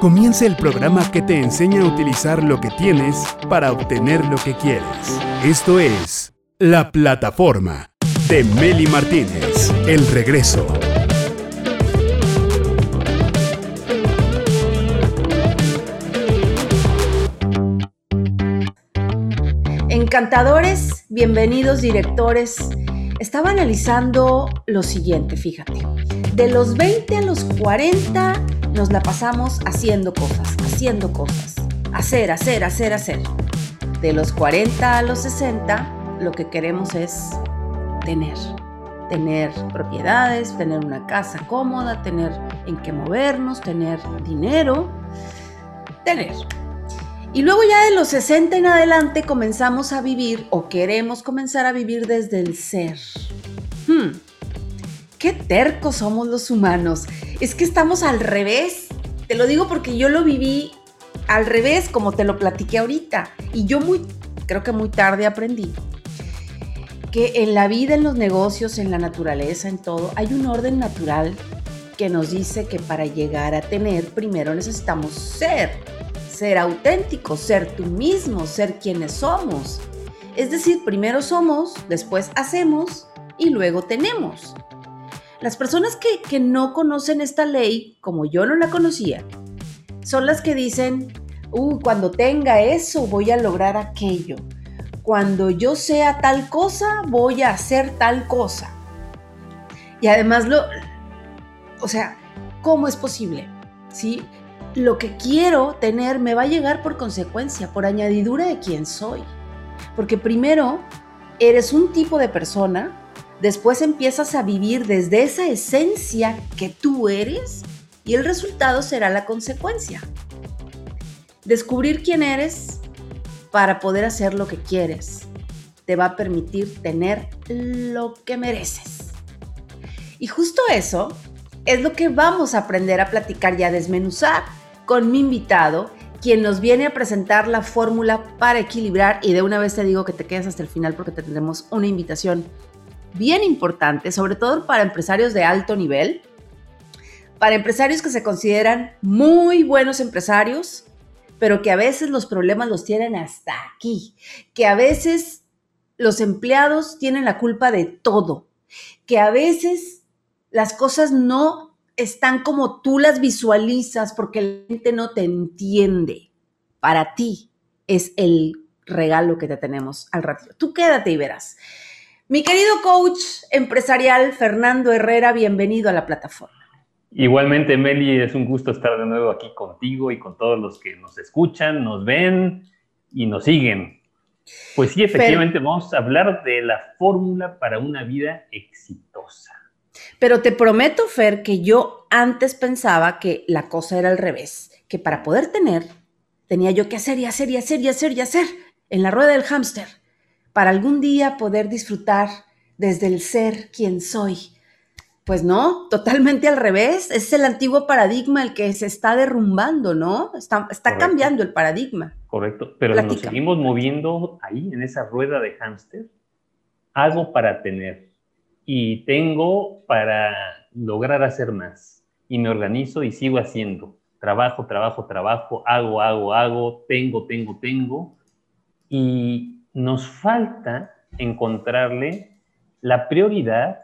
Comienza el programa que te enseña a utilizar lo que tienes para obtener lo que quieres. Esto es La Plataforma de Meli Martínez. El regreso. Encantadores, bienvenidos directores. Estaba analizando lo siguiente, fíjate. De los 20 a los 40 nos la pasamos haciendo cosas, haciendo cosas. Hacer, hacer, hacer, hacer. De los 40 a los 60 lo que queremos es tener. Tener propiedades, tener una casa cómoda, tener en qué movernos, tener dinero. Tener. Y luego ya de los 60 en adelante comenzamos a vivir o queremos comenzar a vivir desde el ser. Hmm. Qué tercos somos los humanos. Es que estamos al revés. Te lo digo porque yo lo viví al revés, como te lo platiqué ahorita. Y yo muy, creo que muy tarde aprendí que en la vida, en los negocios, en la naturaleza, en todo, hay un orden natural que nos dice que para llegar a tener, primero necesitamos ser ser auténtico, ser tú mismo, ser quienes somos. Es decir, primero somos, después hacemos y luego tenemos. Las personas que, no conocen esta ley, como yo no la conocía, son las que dicen, uh, cuando tenga eso voy a lograr aquello. Cuando yo sea tal cosa, voy a hacer tal cosa. Y además lo, o sea, ¿cómo es posible? ¿Sí? lo que quiero tener me va a llegar por consecuencia, por añadidura de quién soy. Porque primero eres un tipo de persona, después empiezas a vivir desde esa esencia que tú eres y el resultado será la consecuencia. Descubrir quién eres para poder hacer lo que quieres te va a permitir tener lo que mereces. Y justo eso es lo que vamos a aprender a platicar y a desmenuzar con mi invitado, quien nos viene a presentar la fórmula para equilibrar. Y de una vez te digo que te quedes hasta el final porque te tendremos una invitación bien importante, sobre todo para empresarios de alto nivel, para empresarios que se consideran muy buenos empresarios, pero que a veces los problemas los tienen hasta aquí, que a veces los empleados tienen la culpa de todo, que a veces las cosas no están como tú las visualizas porque la gente no te entiende. Para ti es el regalo que te tenemos al ratito. Tú quédate y verás. Mi querido coach empresarial Fernando Herrera, bienvenido a la plataforma. Igualmente, Meli, es un gusto estar de nuevo aquí contigo y con todos los que nos escuchan, nos ven y nos siguen. Pues sí, efectivamente, vamos a hablar de la fórmula para una vida exitosa. Pero te prometo, Fer, que yo antes pensaba que la cosa era al revés, que para poder tener tenía yo que hacer y hacer y hacer y hacer y hacer en la rueda del hámster, para algún día poder disfrutar desde el ser quien soy. Pues no, totalmente al revés. Es el antiguo paradigma el que se está derrumbando, ¿no? Está, está cambiando el paradigma. Correcto, pero nos seguimos moviendo ahí, en esa rueda de hámster. Algo para tener, y tengo para lograr hacer más. Y me organizo y sigo haciendo. Trabajo, trabajo, trabajo, hago, hago, hago, tengo, tengo, tengo. Y nos falta encontrarle la prioridad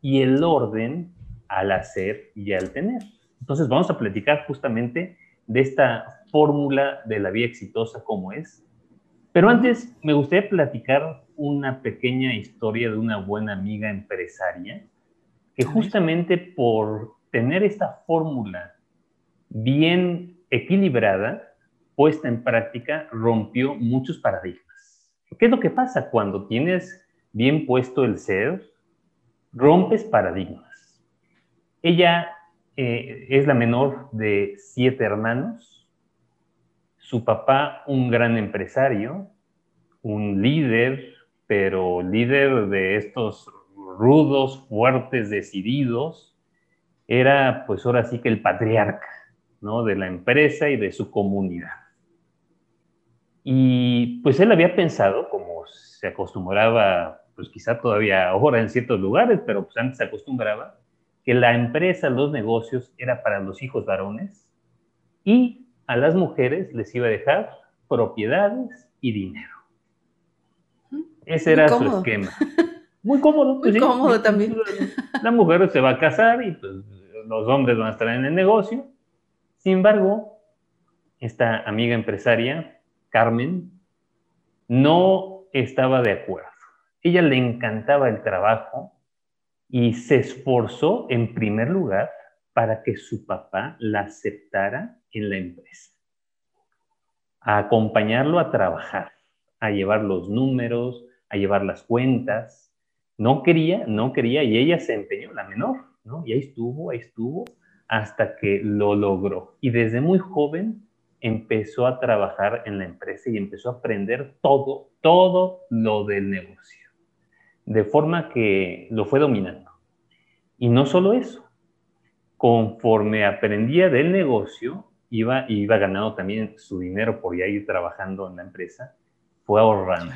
y el orden al hacer y al tener. Entonces vamos a platicar justamente de esta fórmula de la vida exitosa como es. Pero antes me gustaría platicar una pequeña historia de una buena amiga empresaria que justamente por tener esta fórmula bien equilibrada, puesta en práctica, rompió muchos paradigmas. ¿Qué es lo que pasa cuando tienes bien puesto el ser? Rompes paradigmas. Ella eh, es la menor de siete hermanos. Su papá, un gran empresario, un líder pero líder de estos rudos, fuertes, decididos, era pues ahora sí que el patriarca, ¿no? De la empresa y de su comunidad. Y pues él había pensado, como se acostumbraba, pues quizá todavía ahora en ciertos lugares, pero pues antes se acostumbraba, que la empresa, los negocios, era para los hijos varones y a las mujeres les iba a dejar propiedades y dinero. Ese era su esquema. Muy cómodo. Pues Muy cómodo también. La mujer se va a casar y pues, los hombres van a estar en el negocio. Sin embargo, esta amiga empresaria, Carmen, no estaba de acuerdo. Ella le encantaba el trabajo y se esforzó en primer lugar para que su papá la aceptara en la empresa, a acompañarlo a trabajar, a llevar los números, a llevar las cuentas. No quería, no quería, y ella se empeñó, la menor, ¿no? Y ahí estuvo, ahí estuvo, hasta que lo logró. Y desde muy joven empezó a trabajar en la empresa y empezó a aprender todo, todo lo del negocio, de forma que lo fue dominando. Y no solo eso, conforme aprendía del negocio, iba, iba ganando también su dinero por ya ir trabajando en la empresa, fue ahorrando.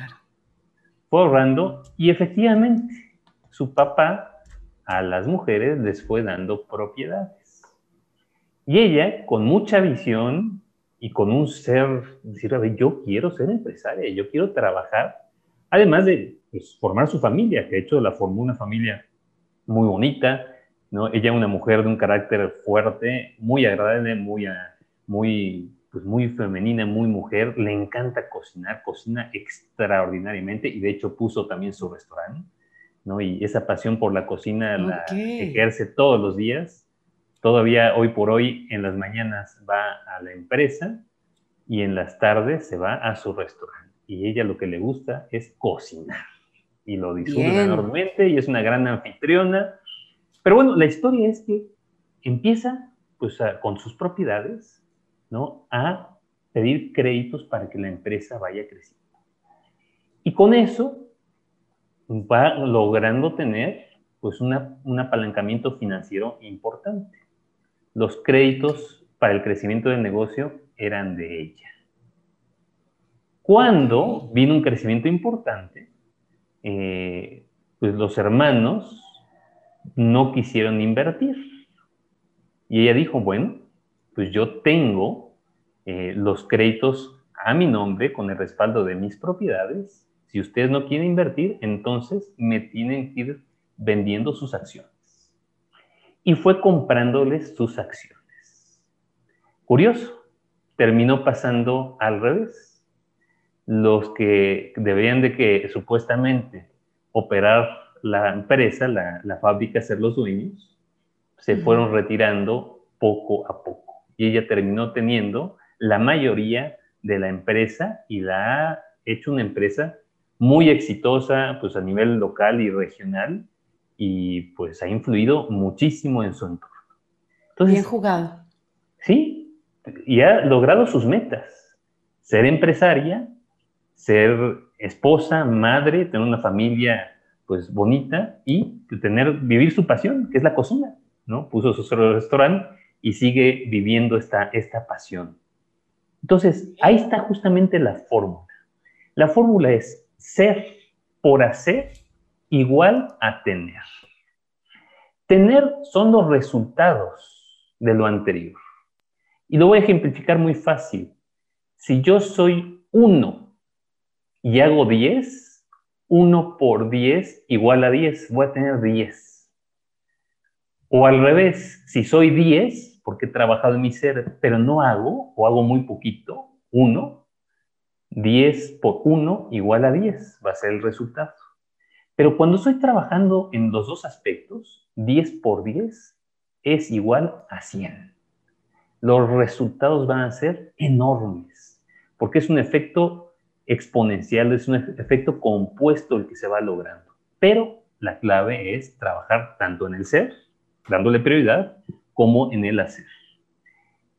Fue ahorrando y efectivamente su papá a las mujeres les fue dando propiedades. Y ella, con mucha visión y con un ser, decir, a ver, yo quiero ser empresaria, yo quiero trabajar, además de pues, formar su familia, que de hecho la formó una familia muy bonita, ¿no? Ella es una mujer de un carácter fuerte, muy agradable, muy, ah, muy, pues muy femenina, muy mujer, le encanta cocinar, cocina extraordinariamente y de hecho puso también su restaurante, ¿no? Y esa pasión por la cocina la ejerce todos los días. Todavía hoy por hoy en las mañanas va a la empresa y en las tardes se va a su restaurante. Y ella lo que le gusta es cocinar y lo disfruta enormemente y es una gran anfitriona. Pero bueno, la historia es que empieza pues con sus propiedades, ¿no? A pedir créditos para que la empresa vaya creciendo. Y con eso va logrando tener pues un apalancamiento financiero importante. Los créditos para el crecimiento del negocio eran de ella. Cuando vino un crecimiento importante, eh, pues los hermanos no quisieron invertir. Y ella dijo, bueno, pues yo tengo eh, los créditos a mi nombre con el respaldo de mis propiedades. Si ustedes no quieren invertir, entonces me tienen que ir vendiendo sus acciones. Y fue comprándoles sus acciones. Curioso, terminó pasando al revés los que deberían de que supuestamente operar la empresa, la, fábrica, ser los dueños, se fueron retirando poco a poco. Y ella terminó teniendo la mayoría de la empresa y la ha hecho una empresa muy exitosa pues a nivel local y regional y pues ha influido muchísimo en su entorno. Entonces, Bien jugado. Sí, y ha logrado sus metas. Ser empresaria, ser esposa, madre, tener una familia pues bonita y tener, vivir su pasión, que es la cocina, ¿no? Puso su restaurante y sigue viviendo esta, esta pasión. Entonces, ahí está justamente la fórmula. La fórmula es ser por hacer igual a tener. Tener son los resultados de lo anterior. Y lo voy a ejemplificar muy fácil. Si yo soy uno y hago 10, 1 por 10 igual a 10, voy a tener 10. O al revés, si soy 10, porque he trabajado en mi ser, pero no hago, o hago muy poquito, 1, 10 por 1 igual a 10, va a ser el resultado. Pero cuando estoy trabajando en los dos aspectos, 10 por 10 es igual a 100. Los resultados van a ser enormes, porque es un efecto exponencial, es un efecto compuesto el que se va logrando. Pero la clave es trabajar tanto en el ser, dándole prioridad, como en el hacer.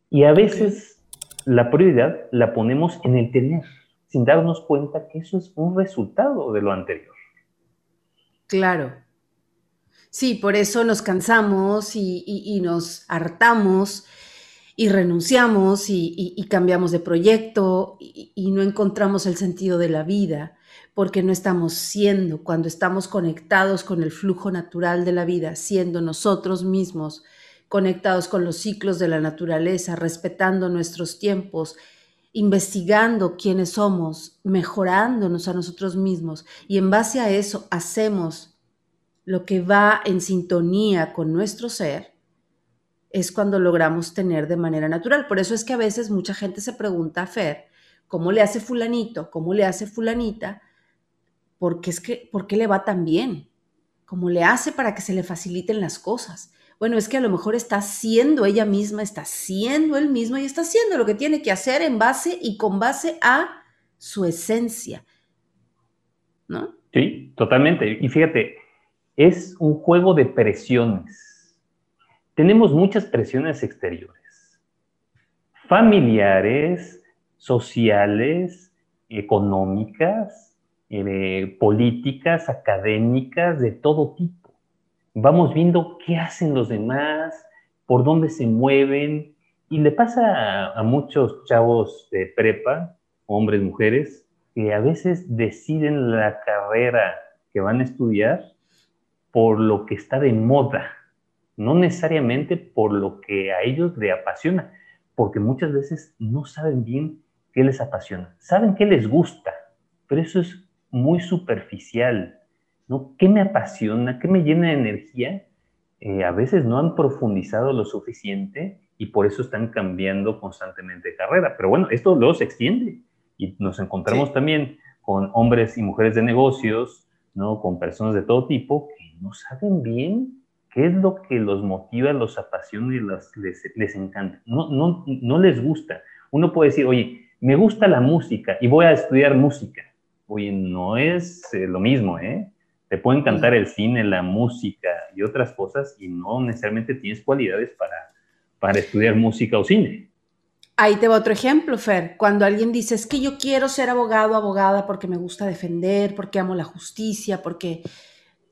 Y a veces la prioridad la ponemos en el tener, sin darnos cuenta que eso es un resultado de lo anterior. Claro. Sí, por eso nos cansamos y, nos hartamos y renunciamos y, cambiamos de proyecto y, no encontramos el sentido de la vida porque no estamos siendo, cuando estamos conectados con el flujo natural de la vida, siendo nosotros mismos conectados con los ciclos de la naturaleza, respetando nuestros tiempos, investigando quiénes somos, mejorándonos a nosotros mismos y en base a eso hacemos lo que va en sintonía con nuestro ser, es cuando logramos tener de manera natural. Por eso es que a veces mucha gente se pregunta, Fer, ¿cómo le hace fulanito? ¿Cómo le hace fulanita? Porque es que, ¿por qué le va tan bien? ¿Cómo le hace para que se le faciliten las cosas? Bueno, es que a lo mejor está siendo ella misma, está siendo él mismo y está haciendo lo que tiene que hacer en base y con base a su esencia. ¿No? Sí, totalmente. Y fíjate, es un juego de presiones. Tenemos muchas presiones exteriores, familiares, sociales, económicas, eh, políticas, académicas, de todo tipo. Vamos viendo qué hacen los demás, por dónde se mueven, y le pasa a, muchos chavos de prepa, hombres, mujeres, que a veces deciden la carrera que van a estudiar por lo que está de moda, no necesariamente por lo que a ellos les apasiona, porque muchas veces no saben bien qué les apasiona. Saben qué les gusta, pero eso es muy superficial. ¿No? ¿Qué me apasiona? ¿Qué me llena de energía? Eh, a veces no han profundizado lo suficiente y por eso están cambiando constantemente de carrera. Pero bueno, esto luego se extiende y nos encontramos también con hombres y mujeres de negocios, ¿no? con personas de todo tipo no saben bien qué es lo que los motiva, los apasiona y les, encanta. No, no, no les gusta. Uno puede decir, oye, me gusta la música y voy a estudiar música. Oye, no es eh, lo mismo, ¿eh? Te puede encantar el cine, la música y otras cosas y no necesariamente tienes cualidades para, para estudiar música o cine. Ahí te va otro ejemplo, Fer. Cuando alguien dice, es que yo quiero ser abogado, abogada, porque me gusta defender, porque amo la justicia, porque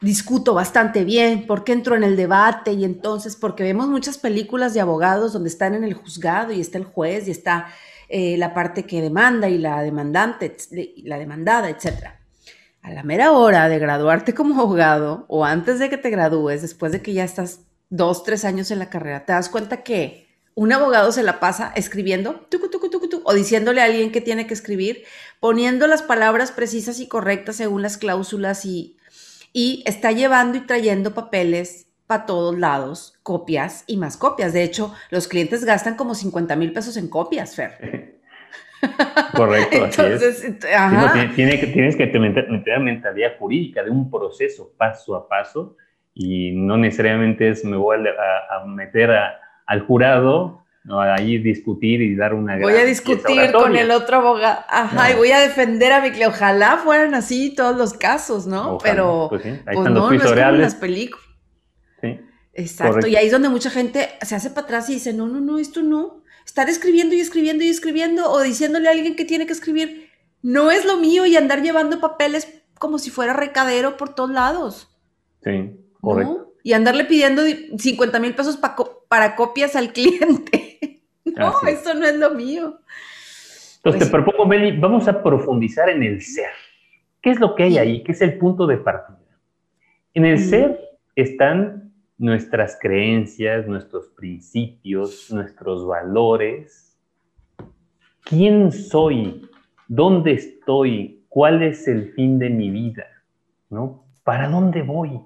discuto bastante bien, porque entro en el debate y entonces, porque vemos muchas películas de abogados donde están en el juzgado y está el juez y está eh, la parte que demanda y la demandante, la demandada, etc. A la mera hora de graduarte como abogado o antes de que te gradúes, después de que ya estás dos, tres años en la carrera, te das cuenta que un abogado se la pasa escribiendo o diciéndole a alguien que tiene que escribir, poniendo las palabras precisas y correctas según las cláusulas y y está llevando y trayendo papeles para todos lados, copias y más copias. De hecho, los clientes gastan como 50 mil pesos en copias, Fer. Correcto, Entonces, así tienes que meter, la mentalidad jurídica de un proceso paso a paso y no necesariamente es me voy a, meter al jurado ¿no? Ahí discutir y dar una... Voy a discutir con el otro abogado, ajá, y voy a defender a mi cliente. Ojalá fueran así todos los casos, ¿no? Pero pues, sí. ahí pues están no, los no es como las películas. Sí. Exacto, y ahí es donde mucha gente se hace para atrás y dice, no, no, no, esto no. Estar escribiendo y escribiendo y escribiendo o diciéndole a alguien que tiene que escribir, no es lo mío y andar llevando papeles como si fuera recadero por todos lados. Sí, correcto. Y andarle pidiendo 50 mil pesos para copias al cliente. No, eso no es lo mío. Entonces te pues propongo, Meli, vamos a profundizar en el ser. ¿Qué es lo que hay ahí? ¿Qué es el punto de partida? En el ser están nuestras creencias, nuestros principios, nuestros valores. ¿Quién soy? ¿Dónde estoy? ¿Cuál es el fin de mi vida? ¿No? ¿Para dónde voy?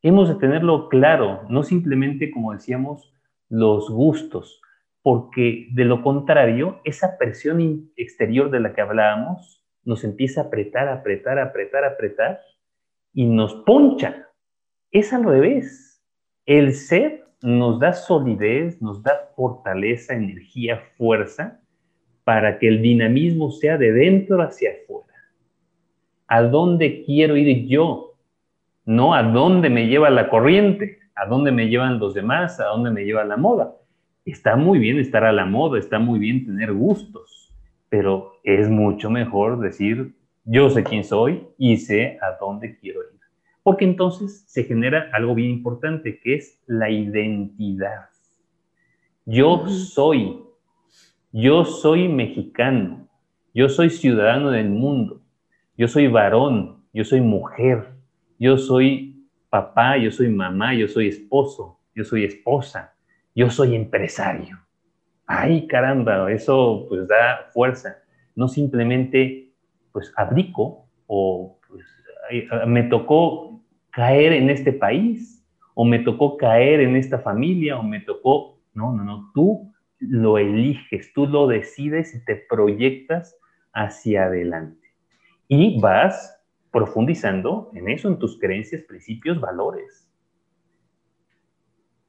Hemos de tenerlo claro, no simplemente, como decíamos, los gustos, porque de lo contrario, esa presión exterior de la que hablábamos nos empieza a apretar, apretar, apretar, apretar y nos poncha. Es al revés. El ser nos da solidez, nos da fortaleza, energía, fuerza para que el dinamismo sea de dentro hacia afuera. ¿A dónde quiero ir yo? No a dónde me lleva la corriente, a dónde me llevan los demás, a dónde me lleva la moda está muy bien estar a la moda, está muy bien tener gustos, pero es mucho mejor decir, yo sé quién soy y sé a dónde quiero ir. Porque entonces se genera algo bien importante, que es la identidad. Yo soy, yo soy mexicano, yo soy ciudadano del mundo, yo soy varón, yo soy mujer, yo soy papá, yo soy mamá, yo soy esposo, yo soy esposa, yo soy empresario. Ay, caramba, eso pues da fuerza. No simplemente pues abdico o pues, me tocó caer en este país o me tocó caer en esta familia o me tocó, no, no, no, tú lo eliges, tú lo decides y te proyectas hacia adelante. Y vas profundizando en eso, en tus creencias, principios, valores.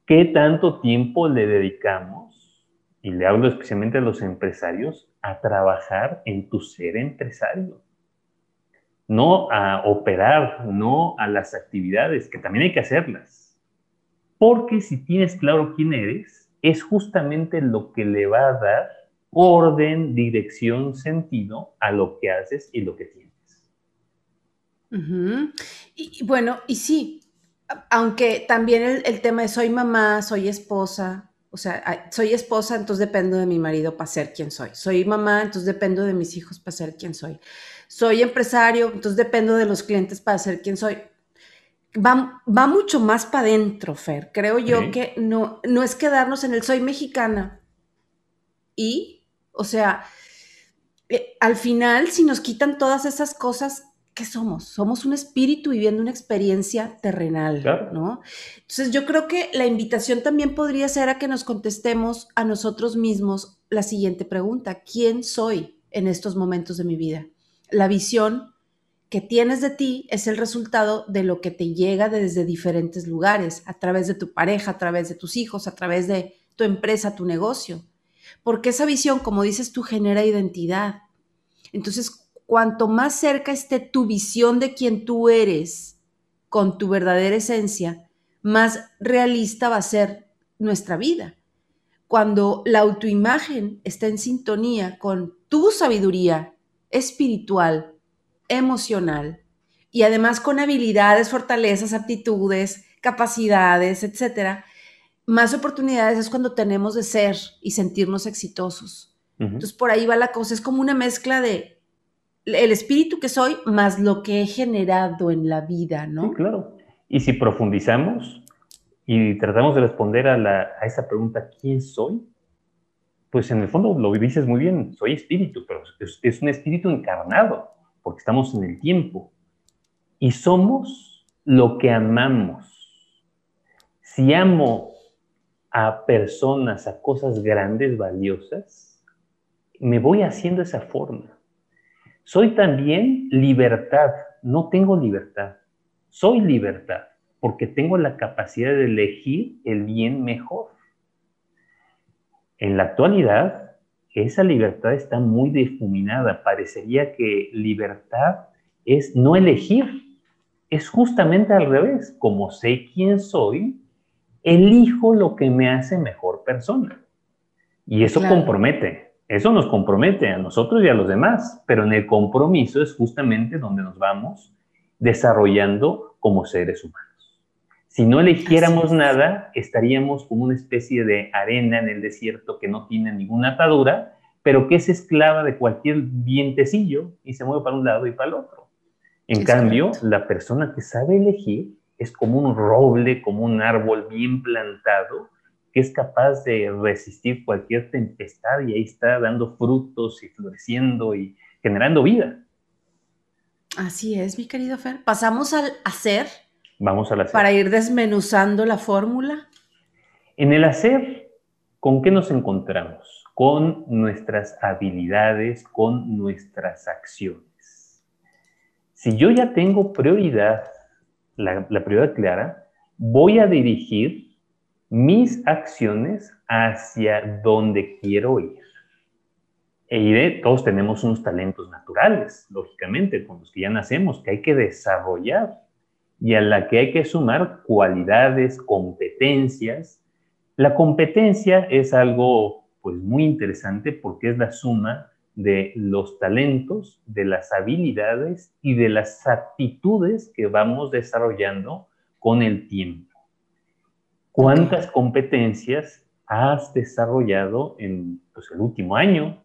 ¿Qué tanto tiempo le dedicamos, y le hablo especialmente a los empresarios, a trabajar en tu ser empresario? No a operar, no a las actividades, que también hay que hacerlas. Porque si tienes claro quién eres, es justamente lo que le va a dar orden, dirección, sentido a lo que haces y lo que tienes. y, bueno, y sí, aunque también el, tema de soy mamá, soy esposa, o sea, soy esposa, entonces dependo de mi marido para ser quien soy. Soy mamá, entonces dependo de mis hijos para ser quien soy. Soy empresario, entonces dependo de los clientes para ser quien soy. Va, va mucho más para adentro, Fer. Creo yo que no, no es quedarnos en el soy mexicana. Y, o sea, eh, al final, si nos quitan todas esas cosas, ¿qué somos? Somos un espíritu viviendo una experiencia terrenal, ¿no? Entonces yo creo que la invitación también podría ser a que nos contestemos a nosotros mismos la siguiente pregunta, ¿quién soy en estos momentos de mi vida? La visión que tienes de ti es el resultado de lo que te llega desde diferentes lugares, a través de tu pareja, a través de tus hijos, a través de tu empresa, tu negocio. Porque esa visión, como dices tú, genera identidad. Entonces, cuanto más cerca esté tu visión de quién tú eres con tu verdadera esencia, más realista va a ser nuestra vida. Cuando la autoimagen está en sintonía con tu sabiduría espiritual, emocional y además con habilidades, fortalezas, aptitudes, capacidades, etcétera, más oportunidades es cuando tenemos de ser y sentirnos exitosos. Entonces por ahí va la cosa, es como una mezcla de el espíritu que soy más lo que he generado en la vida, ¿no? Sí, claro. Y si profundizamos y tratamos de responder a, esa pregunta, ¿quién soy? Pues en el fondo lo dices muy bien, soy espíritu, pero es, un espíritu encarnado, porque estamos en el tiempo. Y somos lo que amamos. Si amo a personas, a cosas grandes, valiosas, me voy haciendo esa forma soy también libertad. No tengo libertad. Soy libertad porque tengo la capacidad de elegir el bien mejor. En la actualidad, esa libertad está muy difuminada. Parecería que libertad es no elegir. Es justamente al revés. Como sé quién soy, elijo lo que me hace mejor persona. Y eso compromete. Eso nos compromete a nosotros y a los demás, pero en el compromiso es justamente donde nos vamos desarrollando como seres humanos. Si no eligiéramos nada, estaríamos como una especie de arena en el desierto que no tiene ninguna atadura, pero que es esclava de cualquier vientecillo y se mueve para un lado y para el otro. En cambio, la persona que sabe elegir es como un roble, como un árbol bien plantado, que es capaz de resistir cualquier tempestad y ahí está dando frutos y floreciendo y generando vida. Así es, mi querido Fer. Pasamos al hacer. Vamos al hacer. Para ir desmenuzando la fórmula. En el hacer, ¿con qué nos encontramos? Con nuestras habilidades, con nuestras acciones. Si yo ya tengo prioridad, la, la prioridad clara, voy a dirigir mis acciones hacia donde quiero ir. E iré, todos tenemos unos talentos naturales, lógicamente, con los que ya nacemos, que hay que desarrollar y a la que hay que sumar cualidades, competencias. La competencia es algo pues muy interesante porque es la suma de los talentos, de las habilidades y de las actitudes que vamos desarrollando con el tiempo. ¿Cuántas competencias has desarrollado en pues, el último año,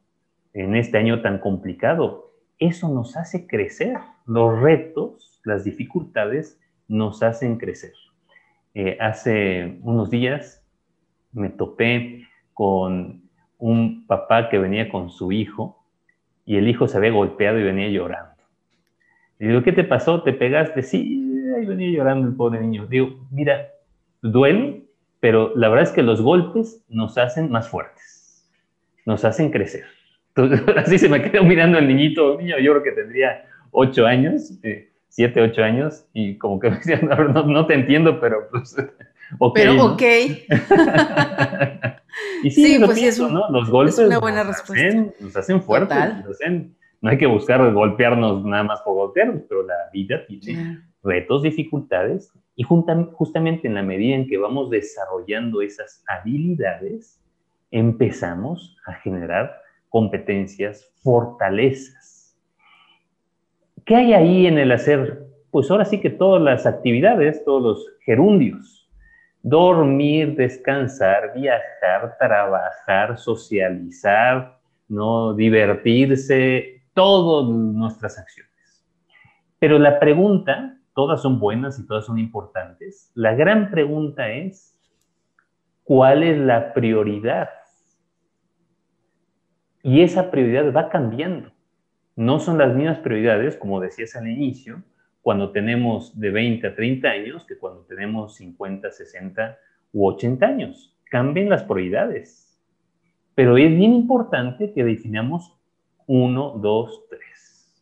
en este año tan complicado? Eso nos hace crecer. Los retos, las dificultades nos hacen crecer. Eh, hace unos días me topé con un papá que venía con su hijo y el hijo se había golpeado y venía llorando. Digo, ¿qué te pasó? ¿Te pegaste? Sí, ahí venía llorando el pobre niño. Digo, mira, duele, pero la verdad es que los golpes nos hacen más fuertes, nos hacen crecer. Entonces, así se me quedó mirando el niñito, niño, yo creo que tendría ocho años, eh, siete, ocho años, y como que me no, no, te entiendo, pero pues, ok. Pero ok. y sí, pues sí, es ¿no? Los golpes una buena nos, Hacen, nos hacen fuertes, no hay que buscar golpearnos nada más por golpearnos, pero la vida tiene retos, dificultades, y justamente en la medida en que vamos desarrollando esas habilidades, empezamos a generar competencias, fortalezas. ¿Qué hay ahí en el hacer? Pues ahora sí que todas las actividades, todos los gerundios. Dormir, descansar, viajar, trabajar, socializar, ¿no? divertirse, todas nuestras acciones. Pero la pregunta, todas son buenas y todas son importantes, la gran pregunta es, ¿cuál es la prioridad? Y esa prioridad va cambiando. No son las mismas prioridades, como decías al inicio, cuando tenemos de 20 a 30 años que cuando tenemos 50, 60 u 80 años. Cambian las prioridades. Pero es bien importante que definamos uno, dos, tres.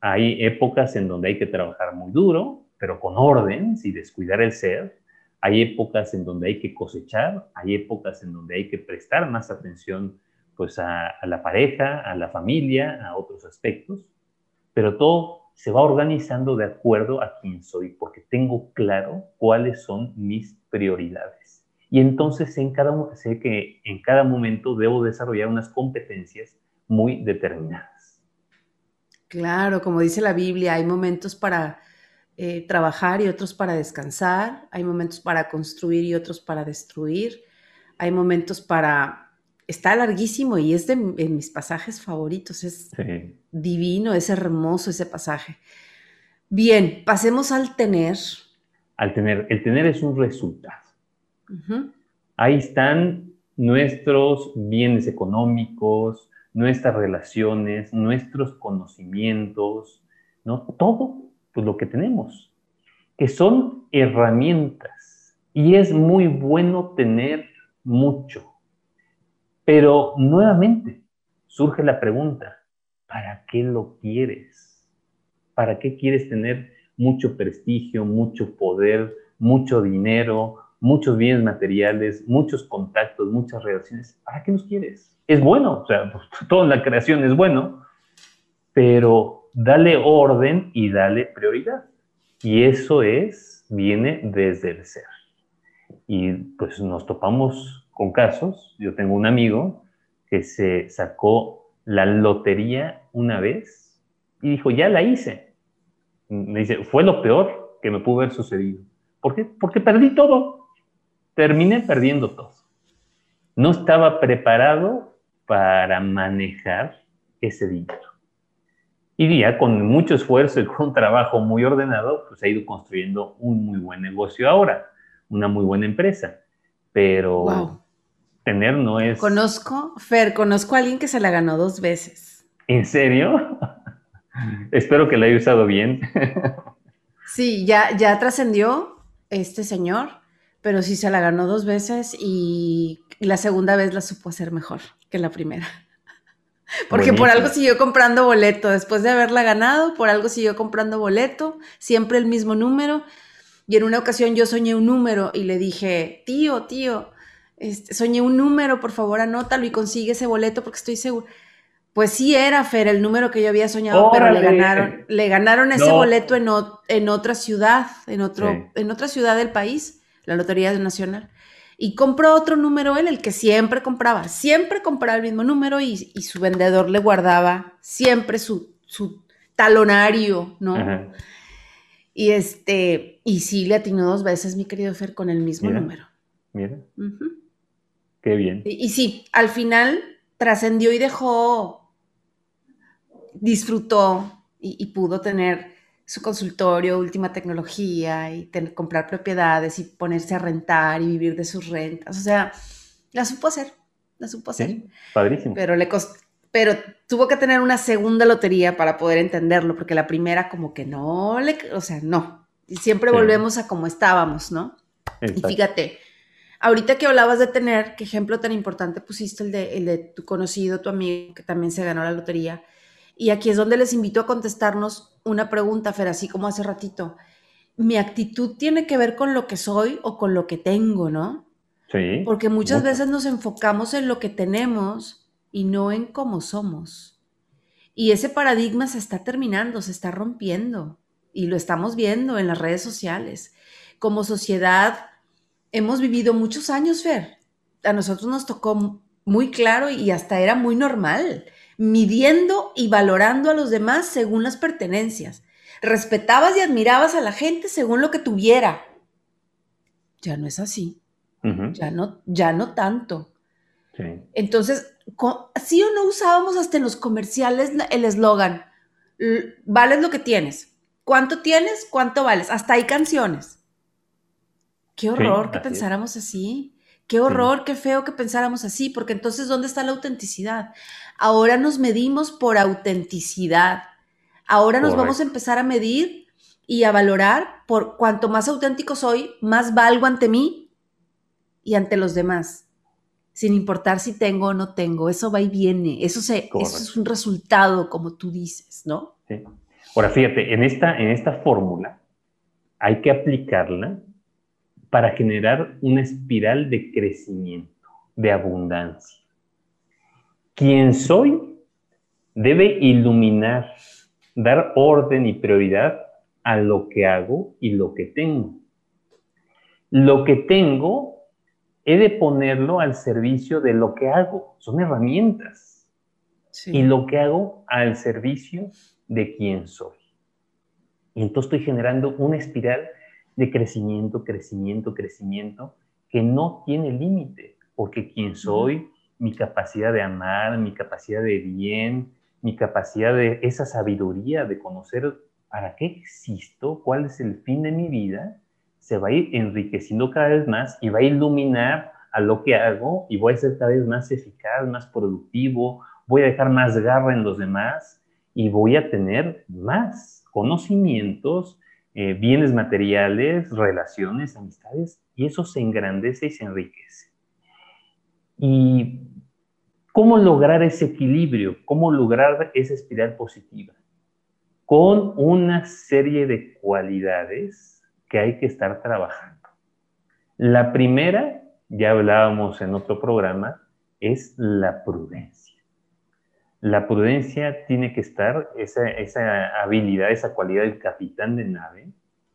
Hay épocas en donde hay que trabajar muy duro, pero con orden, sin descuidar el ser. Hay épocas en donde hay que cosechar, hay épocas en donde hay que prestar más atención pues a, la pareja, a la familia, a otros aspectos, pero todo se va organizando de acuerdo a quién soy, porque tengo claro cuáles son mis prioridades. Y entonces en cada, sé que en cada momento debo desarrollar unas competencias muy determinadas. Claro, como dice la Biblia, hay momentos para eh, trabajar y otros para descansar, hay momentos para construir y otros para destruir, hay momentos para está larguísimo y es de, mis pasajes favoritos. Es divino, es hermoso ese pasaje. Bien, pasemos al tener. Al tener, el tener es un resultado. Ahí están nuestros bienes económicos, nuestras relaciones, nuestros conocimientos, ¿no? Todo pues, lo que tenemos, que son herramientas. Y es muy bueno tener mucho pero nuevamente surge la pregunta, ¿para qué lo quieres? ¿Para qué quieres tener mucho prestigio, mucho poder, mucho dinero, muchos bienes materiales, muchos contactos, muchas relaciones? ¿Para qué los quieres? Es bueno, o sea, pues, toda la creación es bueno, pero dale orden y dale prioridad. Y eso es, viene desde el ser. Y pues nos topamos con casos. Yo tengo un amigo que se sacó la lotería una vez y dijo, ya la hice. Me dice, fue lo peor que me pudo haber sucedido. ¿Por qué? Porque perdí todo. Terminé perdiendo todo. No estaba preparado para manejar ese dinero. Y ya con mucho esfuerzo y con un trabajo muy ordenado, pues ha ido construyendo un muy buen negocio ahora, una muy buena empresa. Pero tener no es... Conozco, Fer, conozco a alguien que se la ganó dos veces. ¿En serio? Espero que la haya usado bien. sí, ya, ya trascendió este señor, pero sí se la ganó dos veces y la segunda vez la supo hacer mejor que la primera. Porque por algo siguió comprando boleto, después de haberla ganado, por algo siguió comprando boleto, siempre el mismo número. Y en una ocasión yo soñé un número y le dije, tío, tío, este, soñé un número, por favor anótalo y consigue ese boleto porque estoy seguro. Pues sí era, Fer, el número que yo había soñado, pero le ganaron, le ganaron ese boleto en, en, otra ciudad, en, otro, en otra ciudad del país, la Lotería Nacional. Y compró otro número él, el que siempre compraba, siempre compraba el mismo número y, su vendedor le guardaba siempre su, su talonario, ¿no? Y este, y sí le atinó dos veces, mi querido Fer, con el mismo número. Mira. Qué bien. Y, sí, al final trascendió y dejó, disfrutó y, pudo tener su consultorio, última tecnología y tener, comprar propiedades y ponerse a rentar y vivir de sus rentas. O sea, la supo hacer, la supo hacer. padrísimo. Pero le costó, pero tuvo que tener una segunda lotería para poder entenderlo, porque la primera como que no le, o sea, no. Y siempre volvemos a como estábamos, ¿no? Y fíjate, ahorita que hablabas de tener, qué ejemplo tan importante pusiste el de, el de tu conocido, tu amigo, que también se ganó la lotería. Y aquí es donde les invito a contestarnos una pregunta, Fer, así como hace ratito. ¿Mi actitud tiene que ver con lo que soy o con lo que tengo, no? Sí. Porque muchas veces nos enfocamos en lo que tenemos y no en cómo somos. Y ese paradigma se está terminando, se está rompiendo. Y lo estamos viendo en las redes sociales. Como sociedad, hemos vivido muchos años, Fer. A nosotros nos tocó muy claro y hasta era muy normal midiendo y valorando a los demás según las pertenencias. Respetabas y admirabas a la gente según lo que tuviera. Ya no es así. ya, no, ya no tanto. Entonces, ¿sí o no usábamos hasta en los comerciales el eslogan? Vales lo que tienes. ¿Cuánto tienes? ¿Cuánto vales? Hasta hay canciones. Qué horror que pensáramos así. Qué horror, qué feo que pensáramos así, porque entonces, ¿dónde está la autenticidad? Ahora nos medimos por autenticidad. Ahora nos vamos a empezar a medir y a valorar por cuanto más auténtico soy, más valgo ante mí y ante los demás, sin importar si tengo o no tengo. Eso va y viene. Eso, se, eso es un resultado, como tú dices, ¿no? Sí. Ahora, fíjate, en esta, en esta fórmula hay que aplicarla para generar una espiral de crecimiento, de abundancia. Quien soy debe iluminar, dar orden y prioridad a lo que hago y lo que tengo. Lo que tengo he de ponerlo al servicio de lo que hago. Son herramientas. Y lo que hago al servicio de quien soy. Y entonces estoy generando una espiral de crecimiento, crecimiento, crecimiento, que no tiene límite, porque quien soy, mi capacidad de amar, mi capacidad de bien, mi capacidad de esa sabiduría de conocer para qué existo, cuál es el fin de mi vida, se va a ir enriqueciendo cada vez más y va a iluminar a lo que hago y voy a ser cada vez más eficaz, más productivo, voy a dejar más garra en los demás y voy a tener más conocimientos, eh, bienes materiales, relaciones, amistades, y eso se engrandece y se enriquece. ¿Y cómo lograr ese equilibrio? ¿Cómo lograr esa espiral positiva? Con una serie de cualidades que hay que estar trabajando. La primera, ya hablábamos en otro programa, es la prudencia la prudencia tiene que estar, esa, habilidad, esa cualidad del capitán de nave,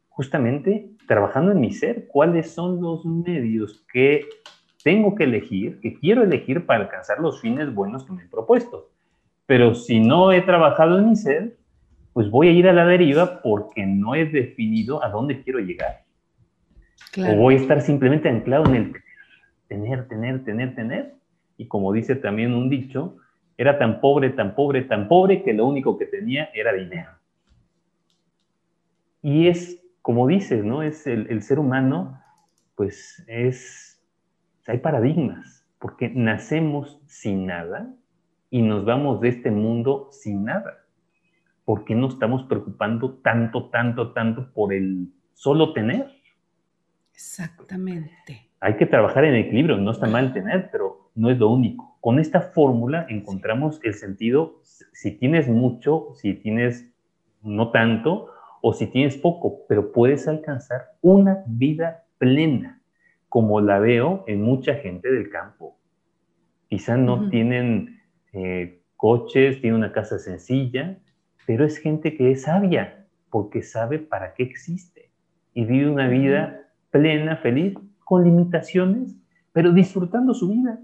justamente trabajando en mi ser, cuáles son los medios que tengo que elegir, que quiero elegir para alcanzar los fines buenos que me he propuesto. Pero si no he trabajado en mi ser, pues voy a ir a la deriva porque no he definido a dónde quiero llegar. O voy a estar simplemente anclado en el tener, tener, tener, tener. Y como dice también un dicho, era tan pobre, tan pobre, tan pobre que lo único que tenía era dinero. Y es, como dices, ¿no? Es el, ser humano, pues es, hay paradigmas, porque nacemos sin nada y nos vamos de este mundo sin nada. ¿Por qué no estamos preocupando tanto, tanto, tanto por el solo tener? Exactamente. Hay que trabajar en equilibrio, no está mal tener, pero no es lo único con esta fórmula encontramos el sentido, si tienes mucho, si tienes no tanto, o si tienes poco, pero puedes alcanzar una vida plena, como la veo en mucha gente del campo. Quizá no tienen eh, coches, tienen una casa sencilla, pero es gente que es sabia, porque sabe para qué existe y vive una vida plena, feliz, con limitaciones, pero disfrutando su vida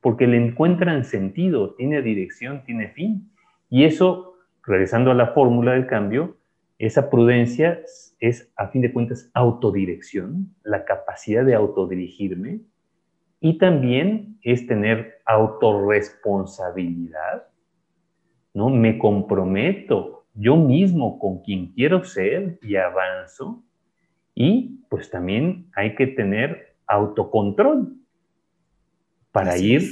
porque le encuentran sentido, tiene dirección, tiene fin. Y eso, regresando a la fórmula del cambio, esa prudencia es, a fin de cuentas, autodirección, la capacidad de autodirigirme, y también es tener autorresponsabilidad, ¿no? Me comprometo yo mismo con quien quiero ser y avanzo. Y pues también hay que tener autocontrol para ir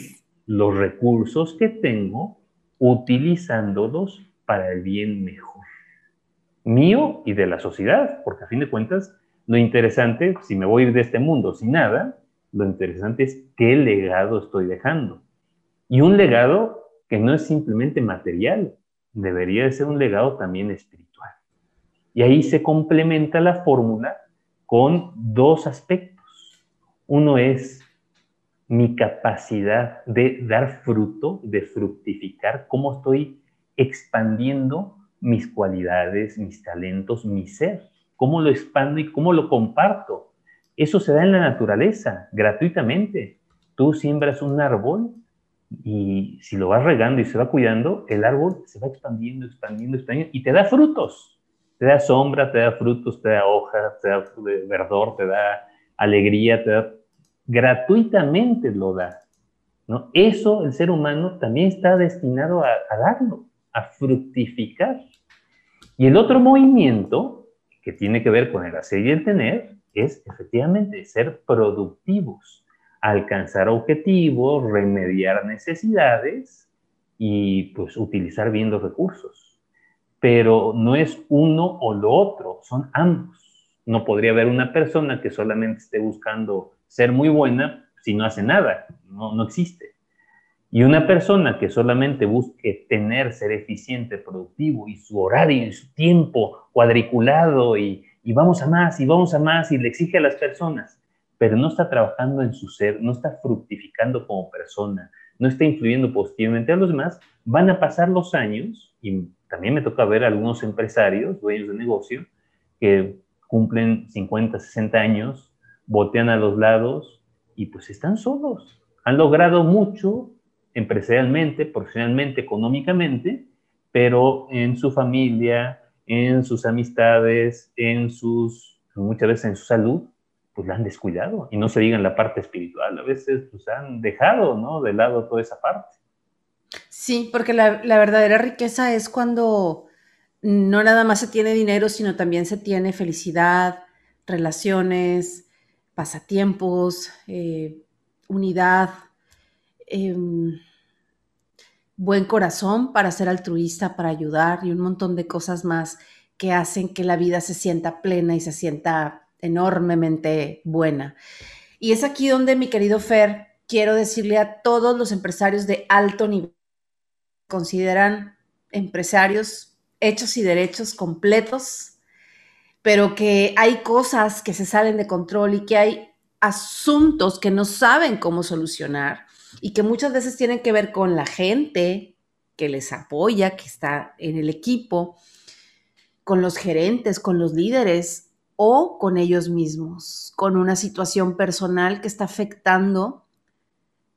los recursos que tengo utilizándolos para el bien mejor mío y de la sociedad, porque a fin de cuentas lo interesante, si me voy de este mundo sin nada, lo interesante es qué legado estoy dejando. Y un legado que no es simplemente material, debería de ser un legado también espiritual. Y ahí se complementa la fórmula con dos aspectos. Uno es mi capacidad de dar fruto, de fructificar, cómo estoy expandiendo mis cualidades, mis talentos, mi ser, cómo lo expando y cómo lo comparto. Eso se da en la naturaleza, gratuitamente. Tú siembras un árbol y si lo vas regando y se va cuidando, el árbol se va expandiendo, expandiendo, expandiendo y te da frutos. Te da sombra, te da frutos, te da hojas, te da verdor, te da alegría, te da... Gratuitamente lo da. ¿no? Eso el ser humano también está destinado a, a darlo, a fructificar. Y el otro movimiento que tiene que ver con el hacer y el tener es efectivamente ser productivos, alcanzar objetivos, remediar necesidades y pues utilizar bien los recursos. Pero no es uno o lo otro, son ambos. No podría haber una persona que solamente esté buscando ser muy buena si no hace nada, no, no existe. Y una persona que solamente busque tener, ser eficiente, productivo y su horario y su tiempo cuadriculado y, y vamos a más y vamos a más y le exige a las personas, pero no está trabajando en su ser, no está fructificando como persona, no está influyendo positivamente a los demás, van a pasar los años y también me toca ver a algunos empresarios, dueños de negocio, que cumplen 50, 60 años, botean a los lados y pues están solos. Han logrado mucho, empresarialmente, profesionalmente, económicamente, pero en su familia, en sus amistades, en sus, muchas veces en su salud, pues la han descuidado. Y no se diga en la parte espiritual, a veces pues han dejado, ¿no? De lado toda esa parte. Sí, porque la, la verdadera riqueza es cuando no nada más se tiene dinero, sino también se tiene felicidad, relaciones, pasatiempos, eh, unidad, Em, buen corazón para ser altruista, para ayudar y un montón de cosas más que hacen que la vida se sienta plena y se sienta enormemente buena. Y es aquí donde, mi querido Fer, quiero decirle a todos los empresarios de alto nivel, consideran empresarios hechos y derechos completos, pero que hay cosas que se salen de control y que hay asuntos que no saben cómo solucionar y que muchas veces tienen que ver con la gente que les apoya, que está en el equipo, con los gerentes, con los líderes o con ellos mismos, con una situación personal que está afectando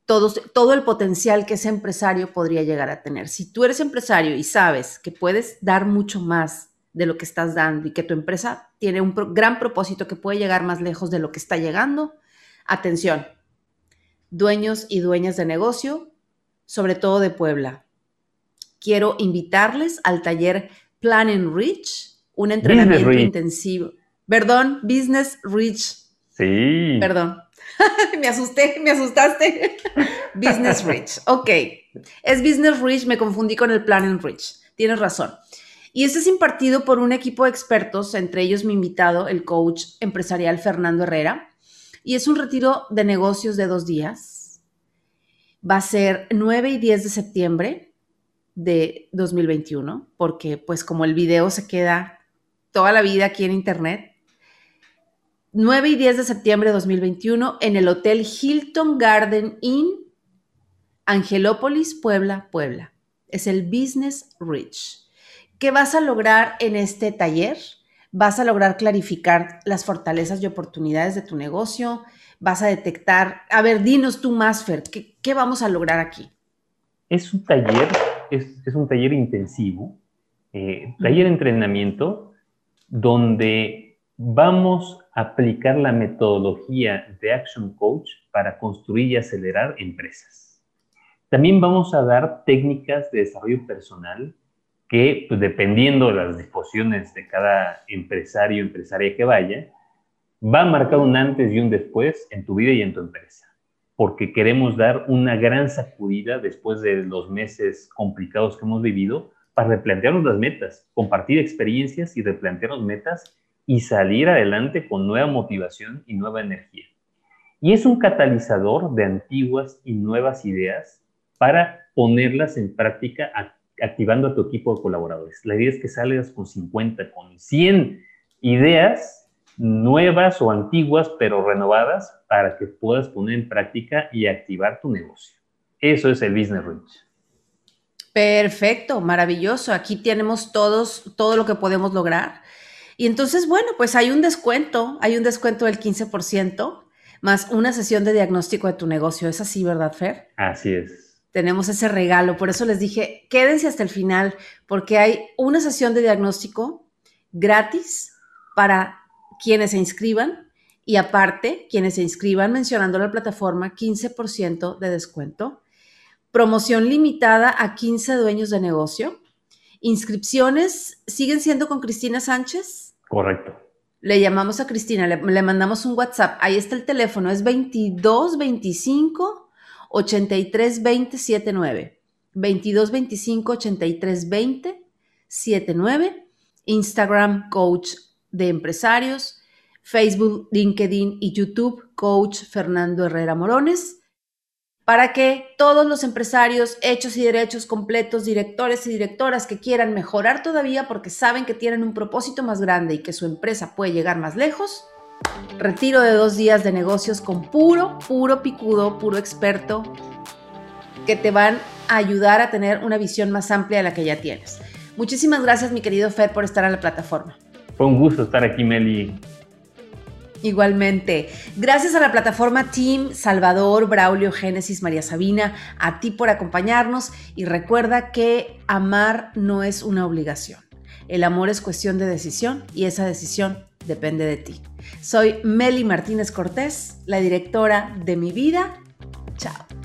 todo, el potencial que ese empresario podría llegar a tener. Si tú eres empresario y sabes que puedes dar mucho más de lo que estás dando y que tu empresa tiene un gran propósito que puede llegar más lejos de lo que está llegando, atención, dueños y dueñas de negocio, sobre todo de Puebla. Quiero invitarles al taller Plan and Reach, un entrenamiento intensivo. Perdón, Business Reach. Sí. Perdón. me asusté, me asustaste. Business Reach. Ok. Es Business Reach, me confundí con el Plan and Reach. Tienes razón. Y este es impartido por un equipo de expertos, entre ellos mi invitado, el coach empresarial Fernando Herrera, y es un retiro de negocios de dos días. Va a ser 9 y 10 de septiembre de 2021, porque pues como el video se queda toda la vida aquí en internet, 9 y 10 de septiembre de 2021 en el Hotel Hilton Garden Inn, Angelópolis, Puebla, Puebla. Es el Business Rich. ¿Qué vas a lograr en este taller? vas a lograr clarificar las fortalezas y oportunidades de tu negocio, vas a detectar, a ver, dinos tú más, Fer, ¿qué, vamos a lograr aquí? Es un taller, es, un taller intensivo, eh, taller de entrenamiento, donde vamos a aplicar la metodología de Action Coach para construir y acelerar empresas. También vamos a dar técnicas de desarrollo personal que pues, dependiendo de las disposiciones de cada empresario o empresaria que vaya, va a marcar un antes y un después en tu vida y en tu empresa, porque queremos dar una gran sacudida después de los meses complicados que hemos vivido para replantearnos las metas, compartir experiencias y replantearnos metas y salir adelante con nueva motivación y nueva energía. Y es un catalizador de antiguas y nuevas ideas para ponerlas en práctica activando a tu equipo de colaboradores. La idea es que salgas con 50, con 100 ideas nuevas o antiguas, pero renovadas, para que puedas poner en práctica y activar tu negocio. Eso es el Business Reach. Perfecto, maravilloso. Aquí tenemos todos, todo lo que podemos lograr. Y entonces, bueno, pues hay un descuento, hay un descuento del 15% más una sesión de diagnóstico de tu negocio. ¿Es así, verdad, Fer? Así es tenemos ese regalo. Por eso les dije, quédense hasta el final, porque hay una sesión de diagnóstico gratis para quienes se inscriban y aparte, quienes se inscriban mencionando la plataforma, 15% de descuento. Promoción limitada a 15 dueños de negocio. Inscripciones siguen siendo con Cristina Sánchez. Correcto. Le llamamos a Cristina, le, le mandamos un WhatsApp. Ahí está el teléfono, es 2225 83 20 79. 22 25 83 20 79. Instagram Coach de Empresarios. Facebook, LinkedIn y YouTube Coach Fernando Herrera Morones. Para que todos los empresarios hechos y derechos completos, directores y directoras que quieran mejorar todavía porque saben que tienen un propósito más grande y que su empresa puede llegar más lejos, retiro de dos días de negocios con puro, puro picudo, puro experto, que te van a ayudar a tener una visión más amplia de la que ya tienes. Muchísimas gracias, mi querido Fer, por estar en la plataforma. Fue un gusto estar aquí, Meli. Igualmente. Gracias a la plataforma Team, Salvador, Braulio, Génesis, María Sabina, a ti por acompañarnos y recuerda que amar no es una obligación. El amor es cuestión de decisión y esa decisión depende de ti. Soy Meli Martínez Cortés, la directora de mi vida. Chao.